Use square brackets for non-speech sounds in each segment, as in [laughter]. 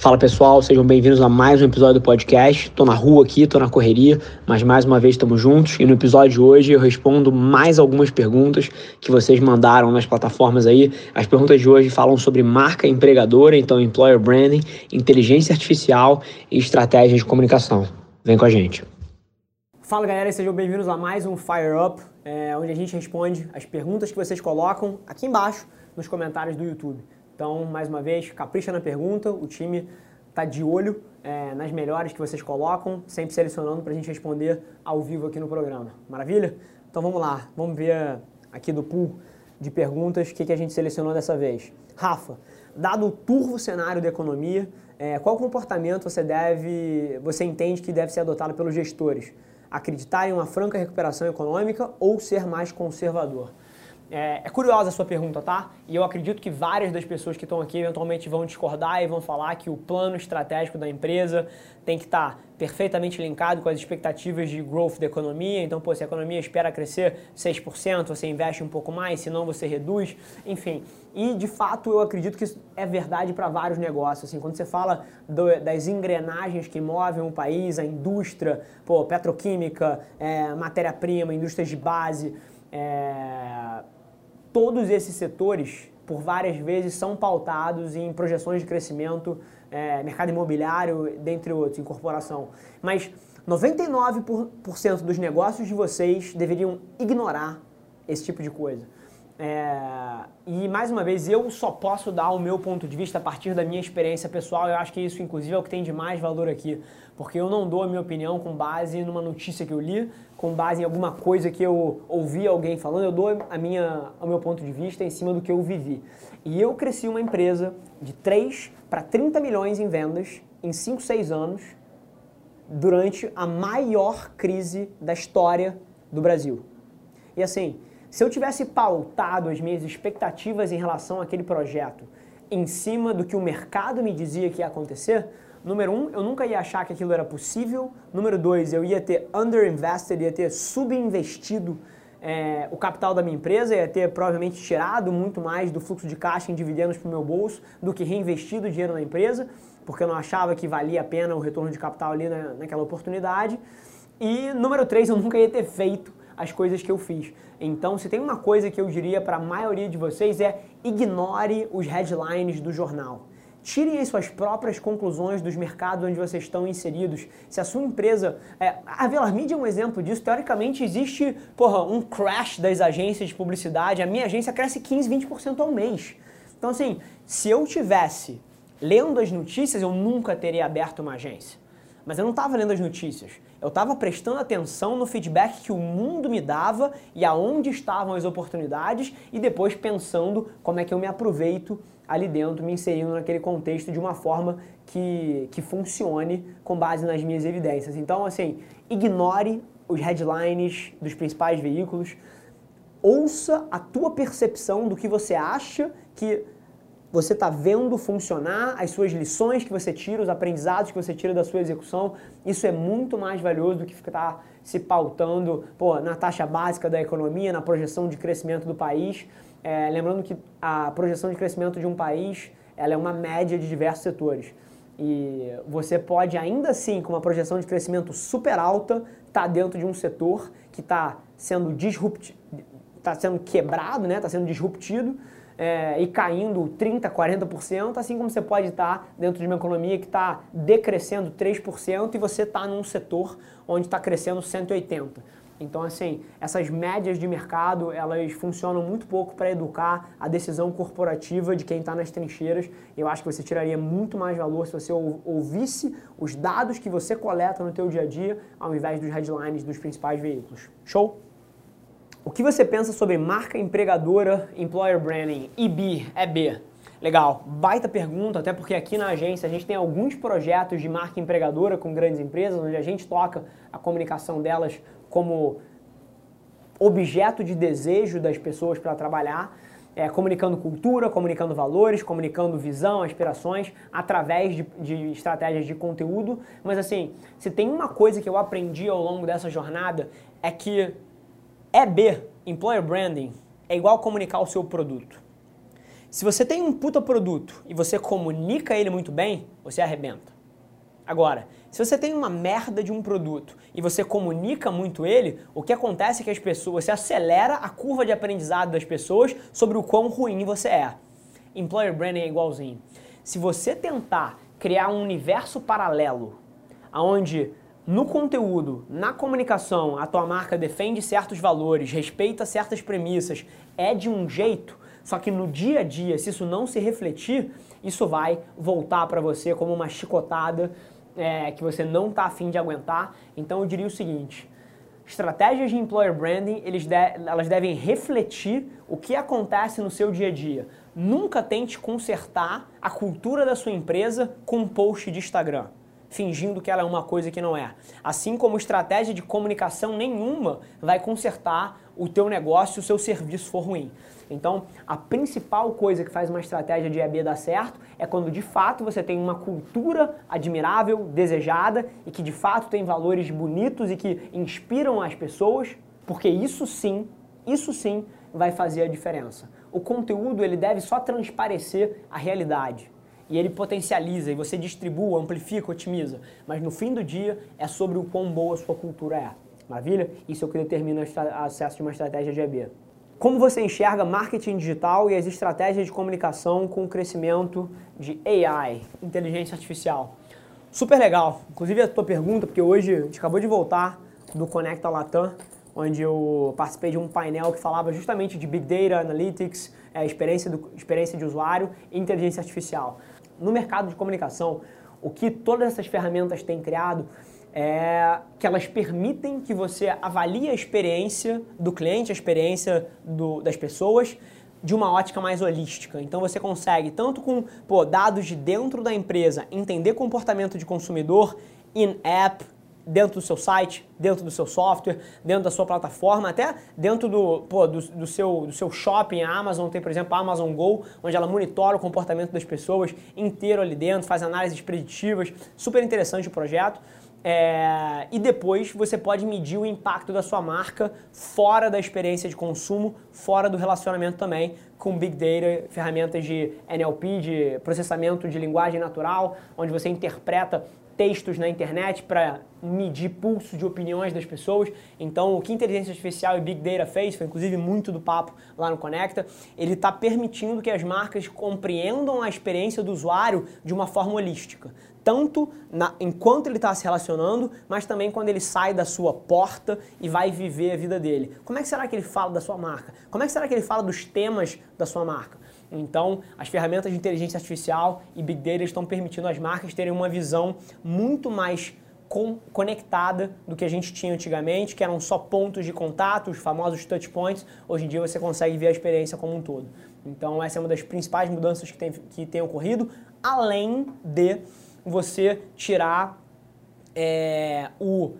Fala pessoal, sejam bem-vindos a mais um episódio do podcast. Tô na rua aqui, tô na correria, mas mais uma vez estamos juntos e no episódio de hoje eu respondo mais algumas perguntas que vocês mandaram nas plataformas aí. As perguntas de hoje falam sobre marca empregadora, então employer branding, inteligência artificial e estratégia de comunicação. Vem com a gente. Fala galera, sejam bem-vindos a mais um Fire Up, é, onde a gente responde as perguntas que vocês colocam aqui embaixo nos comentários do YouTube. Então, mais uma vez, capricha na pergunta, o time está de olho é, nas melhores que vocês colocam, sempre selecionando para a gente responder ao vivo aqui no programa. Maravilha? Então vamos lá, vamos ver aqui do pool de perguntas o que, que a gente selecionou dessa vez. Rafa, dado o turvo cenário da economia, é, qual comportamento você deve, você entende que deve ser adotado pelos gestores? Acreditar em uma franca recuperação econômica ou ser mais conservador? É, é, curiosa a sua pergunta, tá? E eu acredito que várias das pessoas que estão aqui eventualmente vão discordar e vão falar que o plano estratégico da empresa tem que estar tá perfeitamente linkado com as expectativas de growth da economia. Então, pô, se a economia espera crescer 6%, você investe um pouco mais, senão você reduz, enfim. E de fato eu acredito que isso é verdade para vários negócios. Assim, quando você fala do, das engrenagens que movem o país, a indústria, pô, petroquímica, é, matéria-prima, indústrias de base. É, todos esses setores, por várias vezes, são pautados em projeções de crescimento, é, mercado imobiliário, dentre outros, incorporação. Mas 99% dos negócios de vocês deveriam ignorar esse tipo de coisa. É, e mais uma vez, eu só posso dar o meu ponto de vista a partir da minha experiência pessoal. Eu acho que isso, inclusive, é o que tem de mais valor aqui, porque eu não dou a minha opinião com base numa notícia que eu li, com base em alguma coisa que eu ouvi alguém falando. Eu dou a minha, o meu ponto de vista em cima do que eu vivi. E eu cresci uma empresa de 3 para 30 milhões em vendas em 5, 6 anos durante a maior crise da história do Brasil. E assim, se eu tivesse pautado as minhas expectativas em relação àquele projeto em cima do que o mercado me dizia que ia acontecer, número um, eu nunca ia achar que aquilo era possível. Número dois, eu ia ter underinvested, ia ter subinvestido é, o capital da minha empresa, ia ter provavelmente tirado muito mais do fluxo de caixa em dividendos para o meu bolso do que reinvestido dinheiro na empresa, porque eu não achava que valia a pena o retorno de capital ali na, naquela oportunidade. E número três, eu nunca ia ter feito as coisas que eu fiz. Então, se tem uma coisa que eu diria para a maioria de vocês é ignore os headlines do jornal. Tirem as suas próprias conclusões dos mercados onde vocês estão inseridos. Se a sua empresa. É, a Velar Media é um exemplo disso. Teoricamente, existe porra, um crash das agências de publicidade. A minha agência cresce 15, 20% ao mês. Então, assim, se eu tivesse lendo as notícias, eu nunca teria aberto uma agência. Mas eu não estava lendo as notícias. Eu estava prestando atenção no feedback que o mundo me dava e aonde estavam as oportunidades e depois pensando como é que eu me aproveito ali dentro, me inserindo naquele contexto de uma forma que, que funcione com base nas minhas evidências. Então, assim, ignore os headlines dos principais veículos, ouça a tua percepção do que você acha que você está vendo funcionar as suas lições que você tira, os aprendizados que você tira da sua execução. Isso é muito mais valioso do que ficar se pautando pô, na taxa básica da economia, na projeção de crescimento do país. É, lembrando que a projeção de crescimento de um país ela é uma média de diversos setores. E você pode ainda assim, com uma projeção de crescimento super alta, estar tá dentro de um setor que está sendo disruptivo, está sendo quebrado, está né? Tá sendo disruptido é, e caindo 30%, 40%, assim como você pode estar dentro de uma economia que está decrescendo 3% e você está num setor onde está crescendo 180%. Então, assim, essas médias de mercado, elas funcionam muito pouco para educar a decisão corporativa de quem está nas trincheiras. Eu acho que você tiraria muito mais valor se você ouvisse os dados que você coleta no teu dia a dia, ao invés dos headlines dos principais veículos. Show? O que você pensa sobre marca empregadora, employer branding, IB, EB? Legal, baita pergunta, até porque aqui na agência a gente tem alguns projetos de marca empregadora com grandes empresas, onde a gente toca a comunicação delas como objeto de desejo das pessoas para trabalhar, é, comunicando cultura, comunicando valores, comunicando visão, aspirações, através de, de estratégias de conteúdo. Mas assim, se tem uma coisa que eu aprendi ao longo dessa jornada, é que EB, Employer Branding, é igual comunicar o seu produto. Se você tem um puta produto e você comunica ele muito bem, você arrebenta. Agora, se você tem uma merda de um produto e você comunica muito ele, o que acontece é que as pessoas, você acelera a curva de aprendizado das pessoas sobre o quão ruim você é. Employer branding é igualzinho. Se você tentar criar um universo paralelo, onde no conteúdo, na comunicação, a tua marca defende certos valores, respeita certas premissas, é de um jeito, só que no dia a dia, se isso não se refletir, isso vai voltar para você como uma chicotada é, que você não está afim de aguentar. Então eu diria o seguinte: estratégias de employer branding de, elas devem refletir o que acontece no seu dia a dia. Nunca tente consertar a cultura da sua empresa com um post de Instagram fingindo que ela é uma coisa que não é. Assim como estratégia de comunicação nenhuma vai consertar o teu negócio se o seu serviço for ruim. Então, a principal coisa que faz uma estratégia de EB dar certo é quando de fato você tem uma cultura admirável, desejada e que de fato tem valores bonitos e que inspiram as pessoas, porque isso sim, isso sim vai fazer a diferença. O conteúdo ele deve só transparecer a realidade e ele potencializa e você distribui, amplifica, otimiza. Mas no fim do dia é sobre o quão boa a sua cultura é. Maravilha? Isso é o que determina o acesso de uma estratégia de EB. Como você enxerga marketing digital e as estratégias de comunicação com o crescimento de AI, inteligência artificial? Super legal. Inclusive a tua pergunta, porque hoje a gente acabou de voltar do Conecta Latam, onde eu participei de um painel que falava justamente de Big Data, Analytics, é, experiência, do, experiência de usuário e inteligência artificial no mercado de comunicação, o que todas essas ferramentas têm criado é que elas permitem que você avalie a experiência do cliente, a experiência do, das pessoas de uma ótica mais holística. Então você consegue, tanto com pô, dados de dentro da empresa, entender comportamento de consumidor in-app, dentro do seu site, dentro do seu software, dentro da sua plataforma, até dentro do, pô, do, do, seu, do seu shopping. A Amazon tem, por exemplo, a Amazon Go, onde ela monitora o comportamento das pessoas inteiro ali dentro, faz análises preditivas. Super interessante o projeto. É, e depois você pode medir o impacto da sua marca fora da experiência de consumo, fora do relacionamento também, com Big Data, ferramentas de NLP, de processamento de linguagem natural, onde você interpreta textos na internet para medir pulso de opiniões das pessoas. Então, o que inteligência artificial e Big Data fez, foi inclusive muito do papo lá no Conecta, ele está permitindo que as marcas compreendam a experiência do usuário de uma forma holística. Tanto na, enquanto ele está se relacionando, mas também quando ele sai da sua porta e vai viver a vida dele. Como é que será que ele fala da sua marca? Como é que será que ele fala dos temas da sua marca? Então, as ferramentas de inteligência artificial e Big Data estão permitindo às marcas terem uma visão muito mais conectada do que a gente tinha antigamente, que eram só pontos de contato, os famosos touch points. Hoje em dia você consegue ver a experiência como um todo. Então, essa é uma das principais mudanças que tem, que tem ocorrido, além de você tirar é, o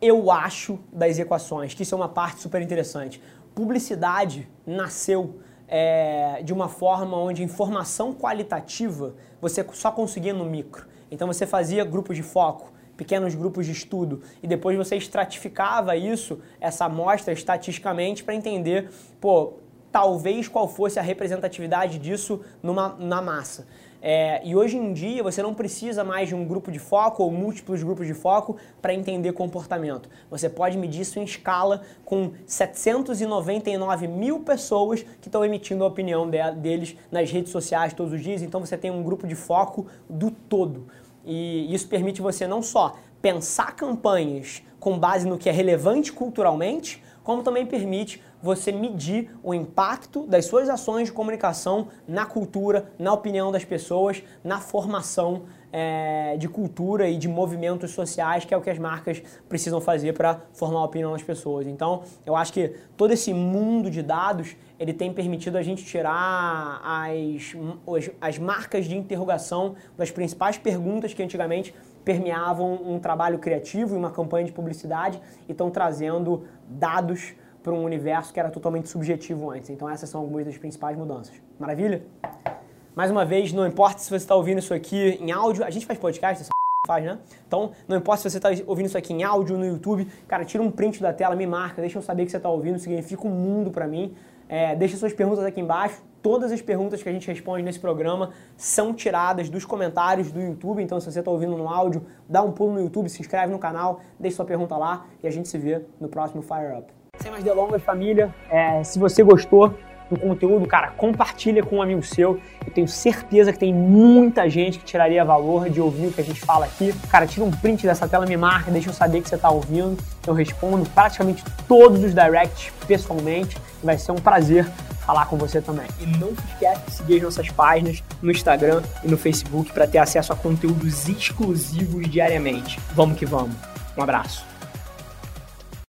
eu acho das equações, que isso é uma parte super interessante. Publicidade nasceu é, de uma forma onde informação qualitativa você só conseguia no micro. Então você fazia grupos de foco, pequenos grupos de estudo e depois você estratificava isso, essa amostra estatisticamente para entender, pô, talvez qual fosse a representatividade disso numa, na massa. É, e hoje em dia você não precisa mais de um grupo de foco ou múltiplos grupos de foco para entender comportamento. Você pode medir isso em escala com 799 mil pessoas que estão emitindo a opinião de, deles nas redes sociais todos os dias. Então você tem um grupo de foco do todo. E isso permite você não só pensar campanhas com base no que é relevante culturalmente, como também permite você medir o impacto das suas ações de comunicação na cultura, na opinião das pessoas, na formação é, de cultura e de movimentos sociais, que é o que as marcas precisam fazer para formar a opinião das pessoas. Então, eu acho que todo esse mundo de dados ele tem permitido a gente tirar as, as marcas de interrogação das principais perguntas que antigamente permeavam um trabalho criativo e uma campanha de publicidade e estão trazendo dados para um universo que era totalmente subjetivo antes. Então essas são algumas das principais mudanças. Maravilha? Mais uma vez, não importa se você está ouvindo isso aqui em áudio, a gente faz podcast, essa [laughs] faz, né? Então, não importa se você está ouvindo isso aqui em áudio, no YouTube, cara, tira um print da tela, me marca, deixa eu saber que você está ouvindo, significa um mundo para mim. É, deixa suas perguntas aqui embaixo, todas as perguntas que a gente responde nesse programa são tiradas dos comentários do YouTube. Então, se você está ouvindo no áudio, dá um pulo no YouTube, se inscreve no canal, deixe sua pergunta lá e a gente se vê no próximo Fire Up. Sem mais delongas, família, é, se você gostou do conteúdo, cara, compartilha com um amigo seu. Eu tenho certeza que tem muita gente que tiraria valor de ouvir o que a gente fala aqui. Cara, tira um print dessa tela, me marca, deixa eu saber que você está ouvindo. Eu respondo praticamente todos os directs pessoalmente. Vai ser um prazer falar com você também. E não se esquece de seguir as nossas páginas no Instagram e no Facebook para ter acesso a conteúdos exclusivos diariamente. Vamos que vamos. Um abraço.